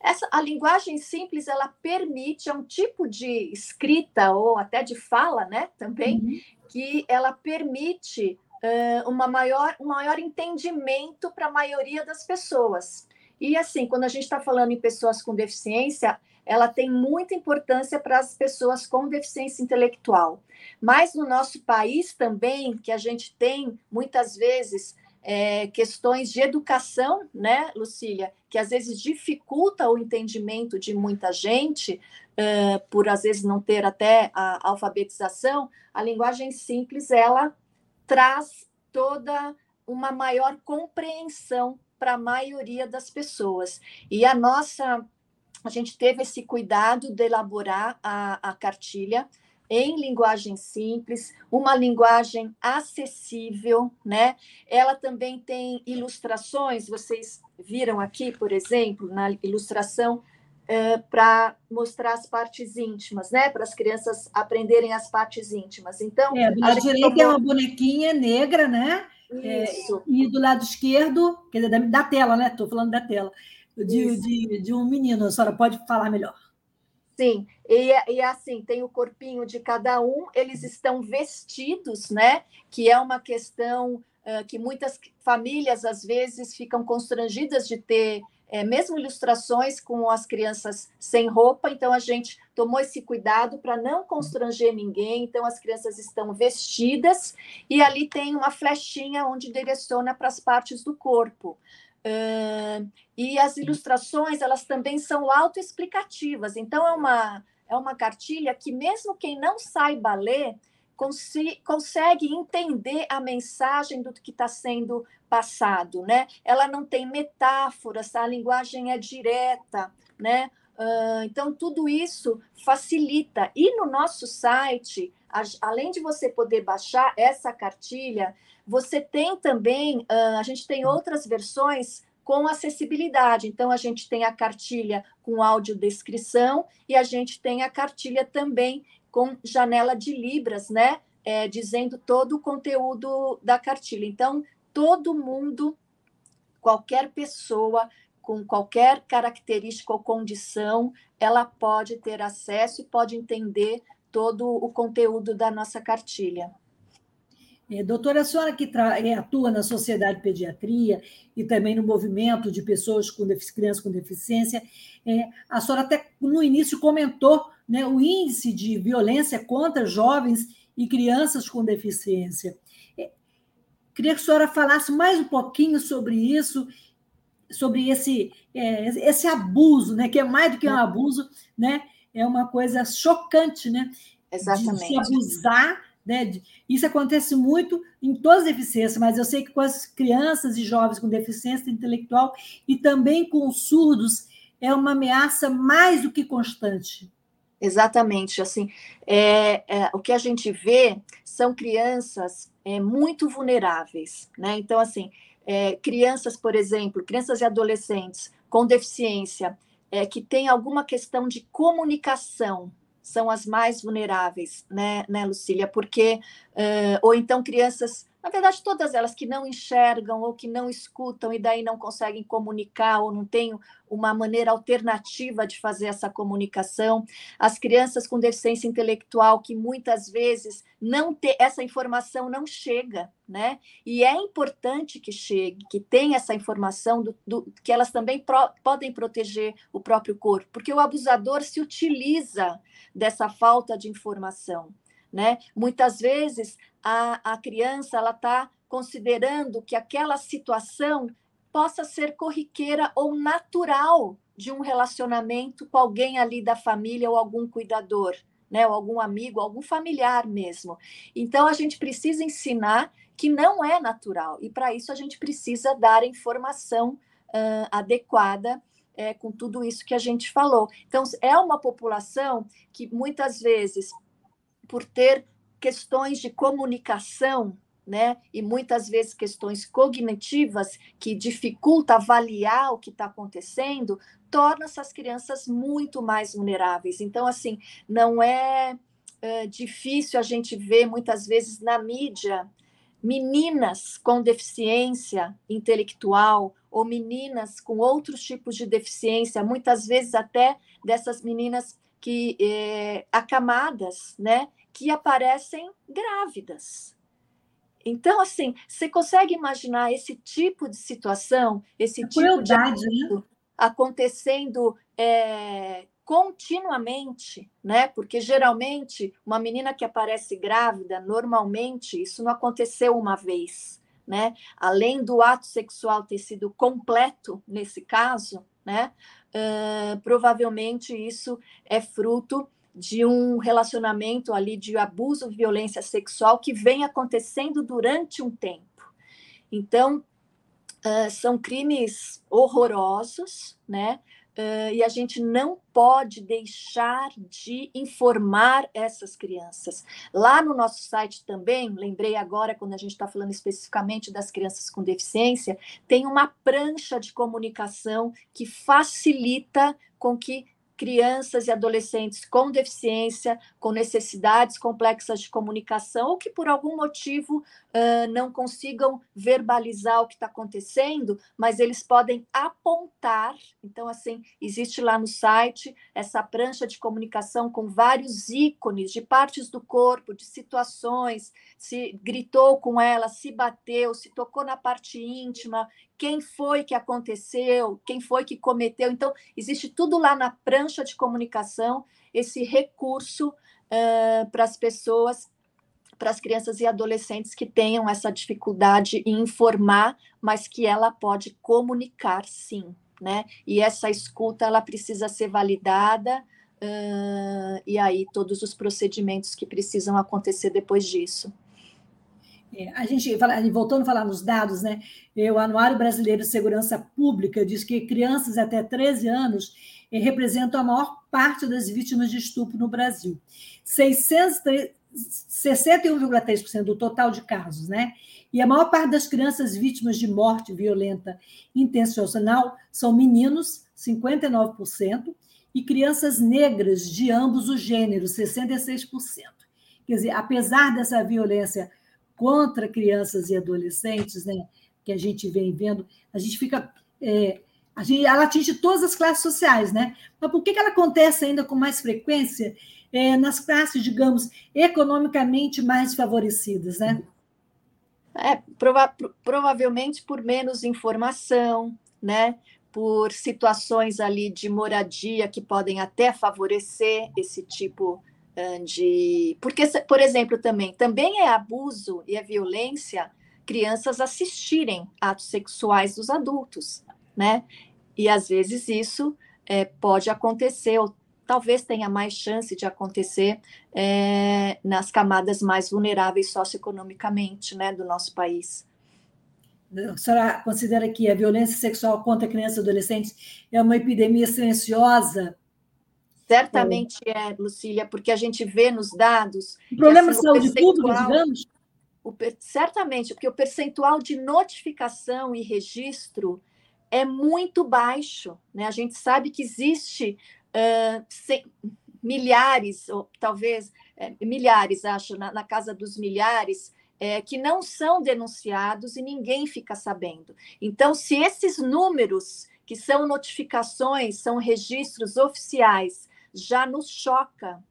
Essa, a linguagem simples ela permite, é um tipo de escrita ou até de fala, né? Também uhum. que ela permite uh, uma maior, um maior entendimento para a maioria das pessoas. E assim, quando a gente está falando em pessoas com deficiência, ela tem muita importância para as pessoas com deficiência intelectual. Mas no nosso país também, que a gente tem muitas vezes é, questões de educação, né, Lucília, que às vezes dificulta o entendimento de muita gente, uh, por às vezes não ter até a alfabetização, a linguagem simples ela traz toda uma maior compreensão para a maioria das pessoas. E a nossa a gente teve esse cuidado de elaborar a, a cartilha em linguagem simples, uma linguagem acessível, né? Ela também tem ilustrações, vocês viram aqui, por exemplo, na ilustração uh, para mostrar as partes íntimas, né? Para as crianças aprenderem as partes íntimas. Então, é, do lado direito tomou... é uma bonequinha negra, né? Isso. É, e do lado esquerdo, quer dizer, da, da tela, né? Estou falando da tela de, de, de, um menino. A senhora pode falar melhor. Sim, e, e assim, tem o corpinho de cada um, eles estão vestidos, né? Que é uma questão uh, que muitas famílias, às vezes, ficam constrangidas de ter é, mesmo ilustrações com as crianças sem roupa, então a gente tomou esse cuidado para não constranger ninguém, então as crianças estão vestidas e ali tem uma flechinha onde direciona para as partes do corpo. Uh, e as ilustrações, elas também são autoexplicativas. Então, é uma, é uma cartilha que, mesmo quem não saiba ler, consegue entender a mensagem do que está sendo passado, né? Ela não tem metáforas, a linguagem é direta, né? Uh, então, tudo isso facilita. E no nosso site, além de você poder baixar essa cartilha, você tem também, uh, a gente tem outras versões com acessibilidade. Então, a gente tem a cartilha com audiodescrição e a gente tem a cartilha também com janela de Libras, né? É, dizendo todo o conteúdo da cartilha. Então, todo mundo, qualquer pessoa com qualquer característica ou condição, ela pode ter acesso e pode entender todo o conteúdo da nossa cartilha. É, doutora, a senhora que é, atua na Sociedade de Pediatria e também no movimento de pessoas com crianças com deficiência, é, a senhora até no início comentou né, o índice de violência contra jovens e crianças com deficiência. É, queria que a senhora falasse mais um pouquinho sobre isso, sobre esse, é, esse abuso, né, que é mais do que um abuso, né, é uma coisa chocante, né? Exatamente. De se abusar né? Isso acontece muito em todas as deficiências, mas eu sei que com as crianças e jovens com deficiência intelectual e também com os surdos é uma ameaça mais do que constante. Exatamente, assim, é, é, o que a gente vê são crianças é, muito vulneráveis, né? Então, assim, é, crianças, por exemplo, crianças e adolescentes com deficiência, é, que têm alguma questão de comunicação, são as mais vulneráveis, né, né Lucília? Porque, uh, ou então crianças, na verdade, todas elas que não enxergam ou que não escutam e daí não conseguem comunicar ou não têm uma maneira alternativa de fazer essa comunicação, as crianças com deficiência intelectual que muitas vezes não ter essa informação não chega, né? E é importante que chegue, que tenha essa informação do, do que elas também pro, podem proteger o próprio corpo, porque o abusador se utiliza dessa falta de informação. Né? Muitas vezes a, a criança ela está considerando que aquela situação possa ser corriqueira ou natural de um relacionamento com alguém ali da família ou algum cuidador, né? Ou algum amigo, algum familiar mesmo. Então a gente precisa ensinar que não é natural e para isso a gente precisa dar informação uh, adequada é, com tudo isso que a gente falou. Então, é uma população que muitas vezes, por ter questões de comunicação, né? E muitas vezes questões cognitivas que dificultam avaliar o que está acontecendo, torna essas crianças muito mais vulneráveis. Então, assim, não é, é difícil a gente ver muitas vezes na mídia meninas com deficiência intelectual ou meninas com outros tipos de deficiência, muitas vezes até dessas meninas que é, acamadas, né, que aparecem grávidas. Então, assim, você consegue imaginar esse tipo de situação, esse a tipo crueldade, de né? acontecendo é, continuamente, né? Porque geralmente uma menina que aparece grávida, normalmente isso não aconteceu uma vez, né? Além do ato sexual ter sido completo nesse caso, né? Uh, provavelmente isso é fruto de um relacionamento ali de abuso, violência sexual que vem acontecendo durante um tempo. Então, uh, são crimes horrorosos, né? Uh, e a gente não pode deixar de informar essas crianças. Lá no nosso site também, lembrei agora, quando a gente está falando especificamente das crianças com deficiência, tem uma prancha de comunicação que facilita com que crianças e adolescentes com deficiência, com necessidades complexas de comunicação, ou que por algum motivo uh, não consigam verbalizar o que está acontecendo, mas eles podem apontar. Então, assim, existe lá no site essa prancha de comunicação com vários ícones de partes do corpo, de situações, se gritou com ela, se bateu, se tocou na parte íntima, quem foi que aconteceu, quem foi que cometeu. Então, existe tudo lá na prancha de comunicação, esse recurso uh, para as pessoas, para as crianças e adolescentes que tenham essa dificuldade em informar, mas que ela pode comunicar sim, né? E essa escuta, ela precisa ser validada, uh, e aí todos os procedimentos que precisam acontecer depois disso. É, a gente, voltando a falar nos dados, né? O Anuário Brasileiro de Segurança Pública diz que crianças até 13 anos eh, representam a maior parte das vítimas de estupro no Brasil. 61,3% do total de casos, né? E a maior parte das crianças vítimas de morte violenta intencional são meninos, 59%, e crianças negras de ambos os gêneros, 66%. Quer dizer, apesar dessa violência contra crianças e adolescentes, né, que a gente vem vendo, a gente fica. É, a gente, ela atinge todas as classes sociais, né? Mas por que, que ela acontece ainda com mais frequência é, nas classes, digamos, economicamente mais favorecidas, né? É, prova provavelmente por menos informação, né? Por situações ali de moradia que podem até favorecer esse tipo de de. Porque, por exemplo, também, também é abuso e é violência crianças assistirem atos sexuais dos adultos, né? E às vezes isso é, pode acontecer, ou talvez tenha mais chance de acontecer é, nas camadas mais vulneráveis socioeconomicamente né, do nosso país. A senhora considera que a violência sexual contra crianças e adolescentes é uma epidemia silenciosa Certamente é. é, Lucília, porque a gente vê nos dados. O problema assim, de saúde pública, digamos? O, certamente, porque o percentual de notificação e registro é muito baixo. Né? A gente sabe que existe uh, sem, milhares, ou talvez é, milhares, acho, na, na, casa dos milhares, é, que não são denunciados e ninguém fica sabendo. Então, se esses números, que são notificações, são registros oficiais, já nos choca.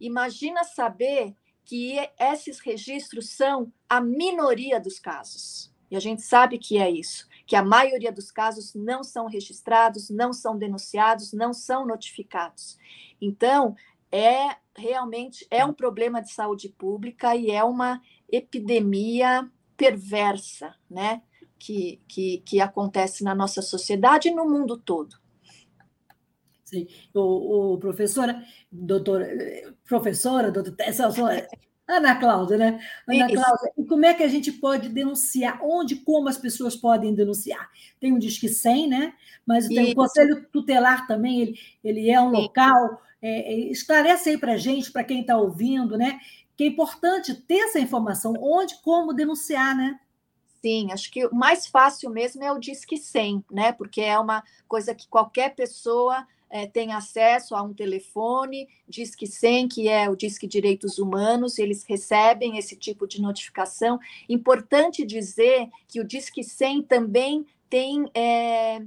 Imagina saber que esses registros são a minoria dos casos. E a gente sabe que é isso, que a maioria dos casos não são registrados, não são denunciados, não são notificados. Então, é realmente é um problema de saúde pública e é uma epidemia perversa, né? Que, que, que acontece na nossa sociedade e no mundo todo. Sim. O, o professora, doutora, professora, doutora, Ana Cláudia, né? Ana Isso. Cláudia, e como é que a gente pode denunciar? Onde, como as pessoas podem denunciar? Tem um Disque 100, né? Mas tem o Conselho Tutelar também, ele, ele é um Sim. local. É, é, esclarece aí para a gente, para quem está ouvindo, né? que é importante ter essa informação, onde, como denunciar, né? Sim, acho que o mais fácil mesmo é o Disque 100, né? Porque é uma coisa que qualquer pessoa é, tem acesso a um telefone, Disque 100, que é o Disque Direitos Humanos, eles recebem esse tipo de notificação. Importante dizer que o Disque 100 também tem é,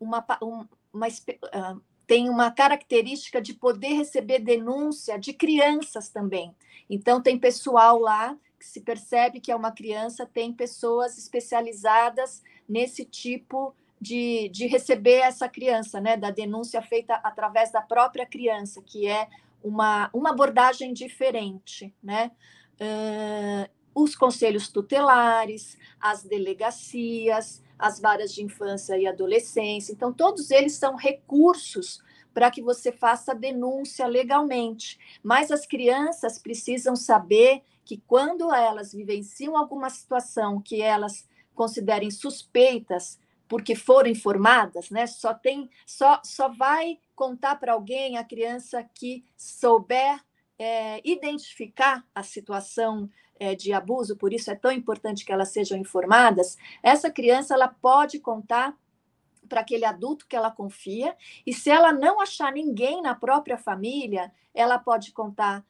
uma, uma, uma uh, tem uma característica de poder receber denúncia de crianças também. Então, tem pessoal lá que se percebe que é uma criança, tem pessoas especializadas nesse tipo de, de receber essa criança, né, da denúncia feita através da própria criança, que é uma, uma abordagem diferente, né? Uh, os conselhos tutelares, as delegacias, as varas de infância e adolescência. Então, todos eles são recursos para que você faça denúncia legalmente. Mas as crianças precisam saber que quando elas vivenciam alguma situação que elas considerem suspeitas porque foram informadas, né? Só tem, só, só vai contar para alguém a criança que souber é, identificar a situação é, de abuso, por isso é tão importante que elas sejam informadas. Essa criança ela pode contar para aquele adulto que ela confia, e se ela não achar ninguém na própria família, ela pode contar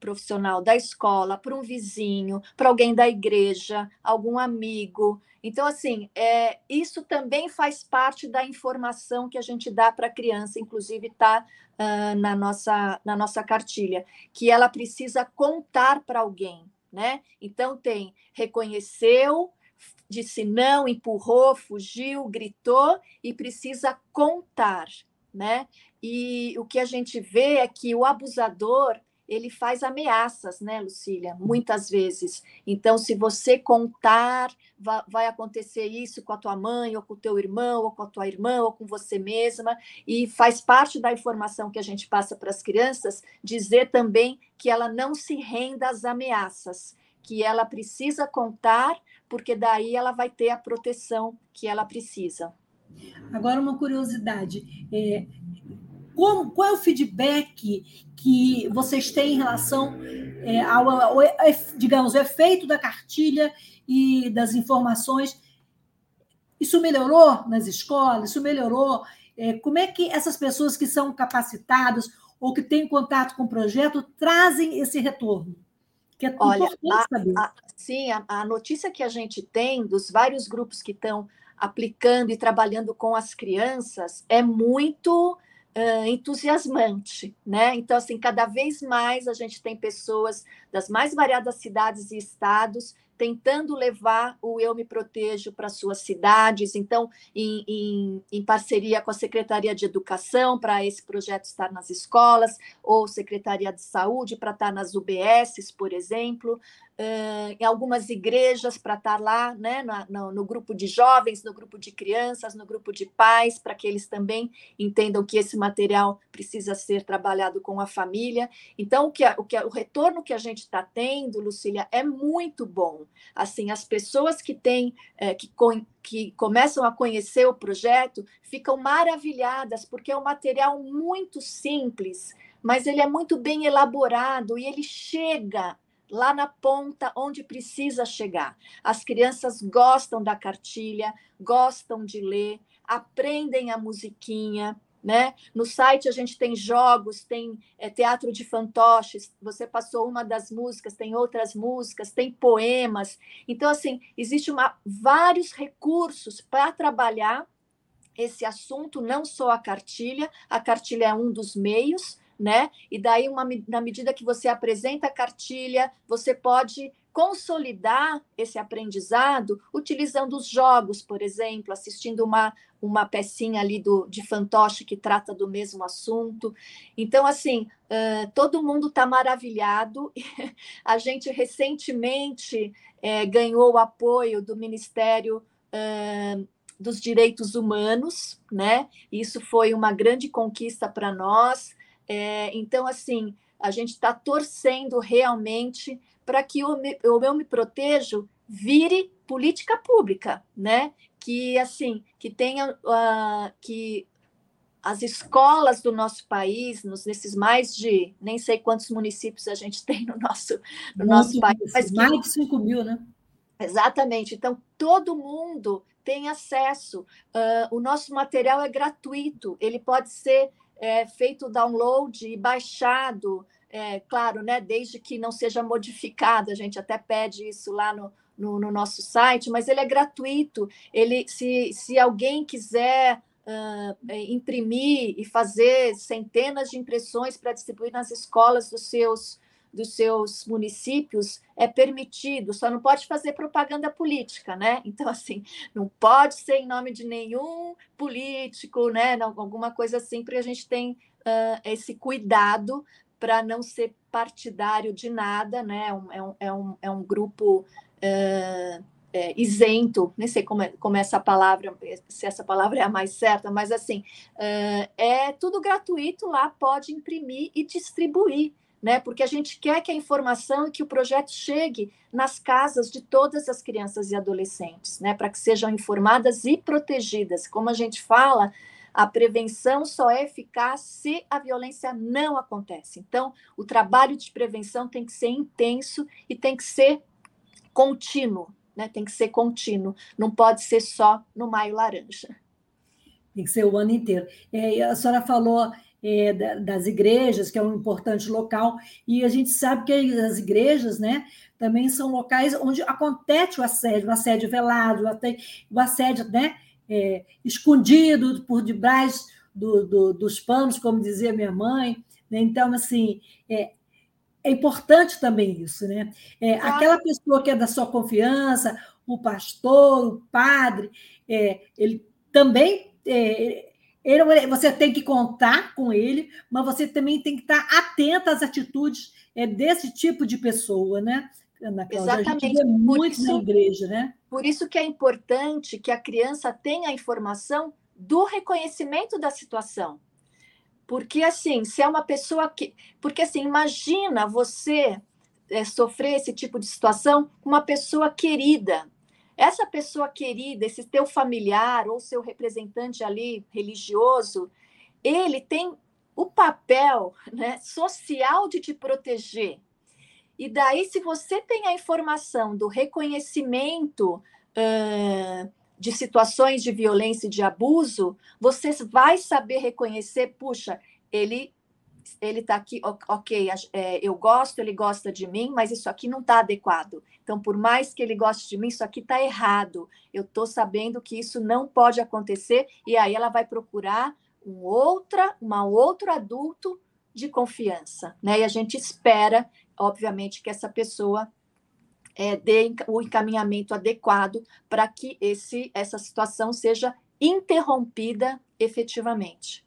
profissional da escola, para um vizinho, para alguém da igreja, algum amigo. Então, assim, é, isso também faz parte da informação que a gente dá para a criança, inclusive está uh, na, nossa, na nossa cartilha, que ela precisa contar para alguém né? Então tem reconheceu, disse não, empurrou, fugiu, gritou e precisa contar, né? E o que a gente vê é que o abusador ele faz ameaças, né, Lucília? Muitas vezes. Então, se você contar, vai acontecer isso com a tua mãe, ou com o teu irmão, ou com a tua irmã, ou com você mesma, e faz parte da informação que a gente passa para as crianças dizer também que ela não se renda às ameaças, que ela precisa contar, porque daí ela vai ter a proteção que ela precisa. Agora, uma curiosidade: é, como, qual é o feedback que vocês têm em relação é, ao, ao, digamos, o efeito da cartilha e das informações? Isso melhorou nas escolas? Isso melhorou? É, como é que essas pessoas que são capacitadas ou que têm contato com o projeto trazem esse retorno? Que é Olha, a, a, sim, a, a notícia que a gente tem dos vários grupos que estão aplicando e trabalhando com as crianças é muito uh, entusiasmante, né? Então, assim, cada vez mais a gente tem pessoas das mais variadas cidades e estados tentando levar o Eu Me Protejo para suas cidades, então, em, em, em, parceria com a Secretaria de Educação, para esse projeto estar nas escolas, ou Secretaria de Saúde, para estar nas UBSs, por exemplo, em algumas igrejas, para estar lá, né, no, no grupo de jovens, no grupo de crianças, no grupo de pais, para que eles também entendam que esse material precisa ser trabalhado com a família. Então, o, que, o, que, o retorno que a gente está tendo, Lucília, é muito bom assim as pessoas que têm é, que, que começam a conhecer o projeto ficam maravilhadas porque é um material muito simples mas ele é muito bem elaborado e ele chega lá na ponta onde precisa chegar. As crianças gostam da cartilha, gostam de ler, aprendem a musiquinha, né? No site a gente tem jogos, tem é, teatro de fantoches, você passou uma das músicas, tem outras músicas, tem poemas. Então, assim, existe uma, vários recursos para trabalhar esse assunto, não só a cartilha, a cartilha é um dos meios, né? E daí, uma, na medida que você apresenta a cartilha, você pode consolidar esse aprendizado utilizando os jogos, por exemplo, assistindo uma, uma pecinha ali do, de fantoche que trata do mesmo assunto. Então, assim, uh, todo mundo está maravilhado. A gente recentemente é, ganhou o apoio do Ministério uh, dos Direitos Humanos, né? Isso foi uma grande conquista para nós. É, então, assim, a gente está torcendo realmente para que o, o Eu Me Protejo vire política pública, né? Que assim, que tenha uh, que as escolas do nosso país, nos, nesses mais de nem sei quantos municípios a gente tem no nosso, no nosso país. Mas mais de 5 mil, né? Exatamente. Então, todo mundo tem acesso. Uh, o nosso material é gratuito, ele pode ser é, feito download e baixado, é, claro, né, desde que não seja modificado, a gente até pede isso lá no, no, no nosso site, mas ele é gratuito. Ele, se, se alguém quiser uh, imprimir e fazer centenas de impressões para distribuir nas escolas dos seus dos seus municípios é permitido, só não pode fazer propaganda política, né? Então, assim, não pode ser em nome de nenhum político, né? Alguma coisa assim, porque a gente tem uh, esse cuidado para não ser partidário de nada, né? É um, é um, é um é grupo é, isento, nem sei como é, como é essa palavra, se essa palavra é a mais certa, mas assim, é tudo gratuito lá, pode imprimir e distribuir né? Porque a gente quer que a informação e que o projeto chegue nas casas de todas as crianças e adolescentes, né? Para que sejam informadas e protegidas. Como a gente fala, a prevenção só é eficaz se a violência não acontece. Então, o trabalho de prevenção tem que ser intenso e tem que ser contínuo, né? Tem que ser contínuo, não pode ser só no maio laranja. Tem que ser o ano inteiro. É, a senhora falou é, das igrejas, que é um importante local, e a gente sabe que as igrejas né, também são locais onde acontece o assédio, o assédio velado, o assédio né, é, escondido por debaixo do, do, dos panos, como dizia minha mãe. Né? Então, assim, é, é importante também isso, né? É, aquela pessoa que é da sua confiança, o pastor, o padre, é, ele também é, ele, você tem que contar com ele, mas você também tem que estar atenta às atitudes é, desse tipo de pessoa, né? Ana Cláudia, Exatamente. A gente vê muito isso, na igreja, né? Por isso que é importante que a criança tenha a informação do reconhecimento da situação. Porque, assim, se é uma pessoa que. Porque, assim, imagina você é, sofrer esse tipo de situação com uma pessoa querida, essa pessoa querida, esse teu familiar ou seu representante ali religioso, ele tem o papel né, social de te proteger. E daí, se você tem a informação do reconhecimento uh, de situações de violência e de abuso, você vai saber reconhecer, puxa, ele ele está aqui, ok, é, eu gosto, ele gosta de mim, mas isso aqui não está adequado. Então, por mais que ele goste de mim, isso aqui está errado. Eu estou sabendo que isso não pode acontecer, e aí ela vai procurar um outra, uma outro adulto de confiança, né? E a gente espera, obviamente, que essa pessoa é, dê o encaminhamento adequado para que esse, essa situação seja interrompida efetivamente.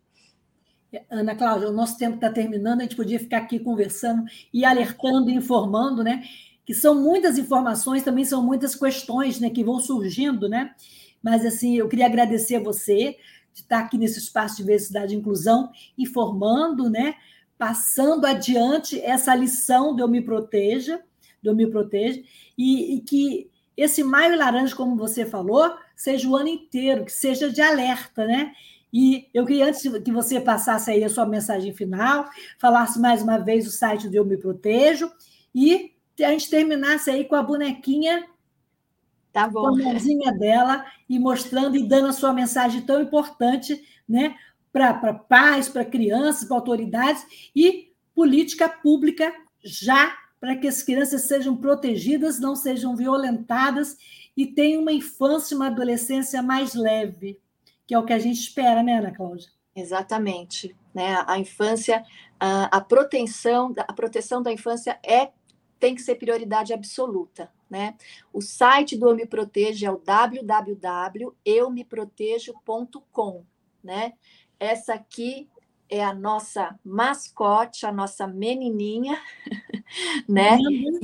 Ana Cláudia, o nosso tempo está terminando, a gente podia ficar aqui conversando e alertando informando, né? Que são muitas informações, também são muitas questões né, que vão surgindo, né? Mas, assim, eu queria agradecer a você de estar aqui nesse espaço de diversidade e inclusão, informando, né? Passando adiante essa lição do Eu Me Proteja, do Eu Me Proteja, e, e que esse maio laranja, como você falou, seja o ano inteiro, que seja de alerta, né? E eu queria, antes que você passasse aí a sua mensagem final, falasse mais uma vez o site do Eu Me Protejo e a gente terminasse aí com a bonequinha, tá bom. com a mãozinha dela e mostrando e dando a sua mensagem tão importante né, para pais, para crianças, para autoridades e política pública já para que as crianças sejam protegidas, não sejam violentadas e tenham uma infância e uma adolescência mais leve que é o que a gente espera, né, Ana Cláudia? Exatamente. Né? A infância, a, proteção, a proteção da infância é tem que ser prioridade absoluta, né? O site do Eu Me Protejo é o www.eumeprotejo.com, né? Essa aqui é a nossa mascote, a nossa menininha, né? Uhum.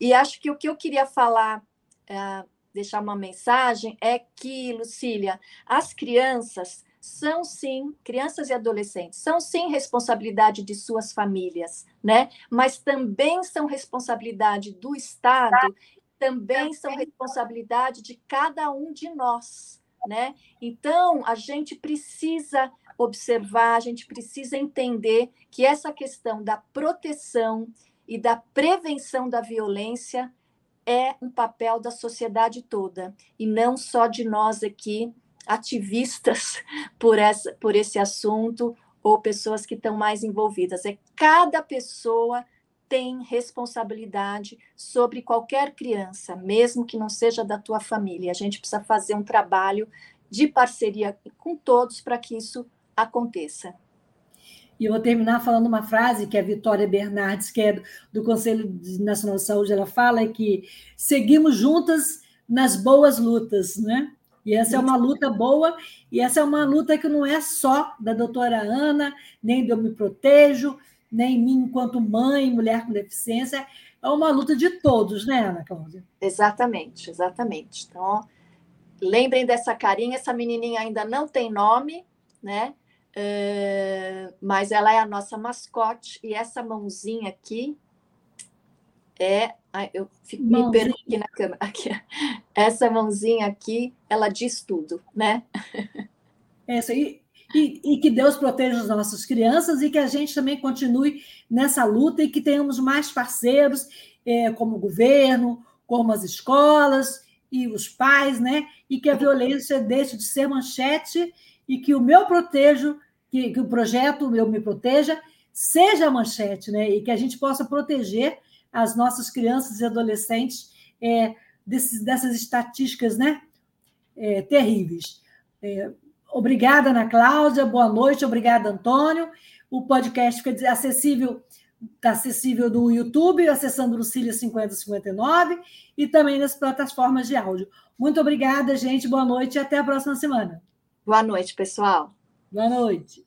E acho que o que eu queria falar uh, deixar uma mensagem é que, Lucília, as crianças são sim, crianças e adolescentes, são sim responsabilidade de suas famílias, né? Mas também são responsabilidade do Estado, também são responsabilidade de cada um de nós, né? Então, a gente precisa observar, a gente precisa entender que essa questão da proteção e da prevenção da violência é um papel da sociedade toda e não só de nós aqui ativistas por essa por esse assunto ou pessoas que estão mais envolvidas. É cada pessoa tem responsabilidade sobre qualquer criança, mesmo que não seja da tua família. A gente precisa fazer um trabalho de parceria com todos para que isso aconteça. E eu vou terminar falando uma frase que a Vitória Bernardes, que é do Conselho Nacional de Saúde, ela fala é que seguimos juntas nas boas lutas, né? E essa é uma luta boa, e essa é uma luta que não é só da doutora Ana, nem do Eu Me Protejo, nem mim enquanto mãe, mulher com deficiência, é uma luta de todos, né, Ana Cláudia? Exatamente, exatamente. Então, lembrem dessa carinha, essa menininha ainda não tem nome, né? Uh, mas ela é a nossa mascote, e essa mãozinha aqui é. Eu fico me perdi aqui na câmera. Aqui, essa mãozinha aqui, ela diz tudo, né? Essa, e, e, e, que Deus proteja as nossas crianças e que a gente também continue nessa luta e que tenhamos mais parceiros, é, como o governo, como as escolas e os pais, né? E que a violência deixe de ser manchete e que o meu protejo, que, que o projeto meu me proteja, seja manchete, né? E que a gente possa proteger as nossas crianças e adolescentes é, desses, dessas estatísticas, né? É, terríveis. É, Obrigada, Ana Cláudia. Boa noite. Obrigada, Antônio. O podcast fica acessível está acessível no YouTube, acessando Lucília 5059 e também nas plataformas de áudio. Muito obrigada, gente. Boa noite e até a próxima semana. Boa noite, pessoal. Boa noite.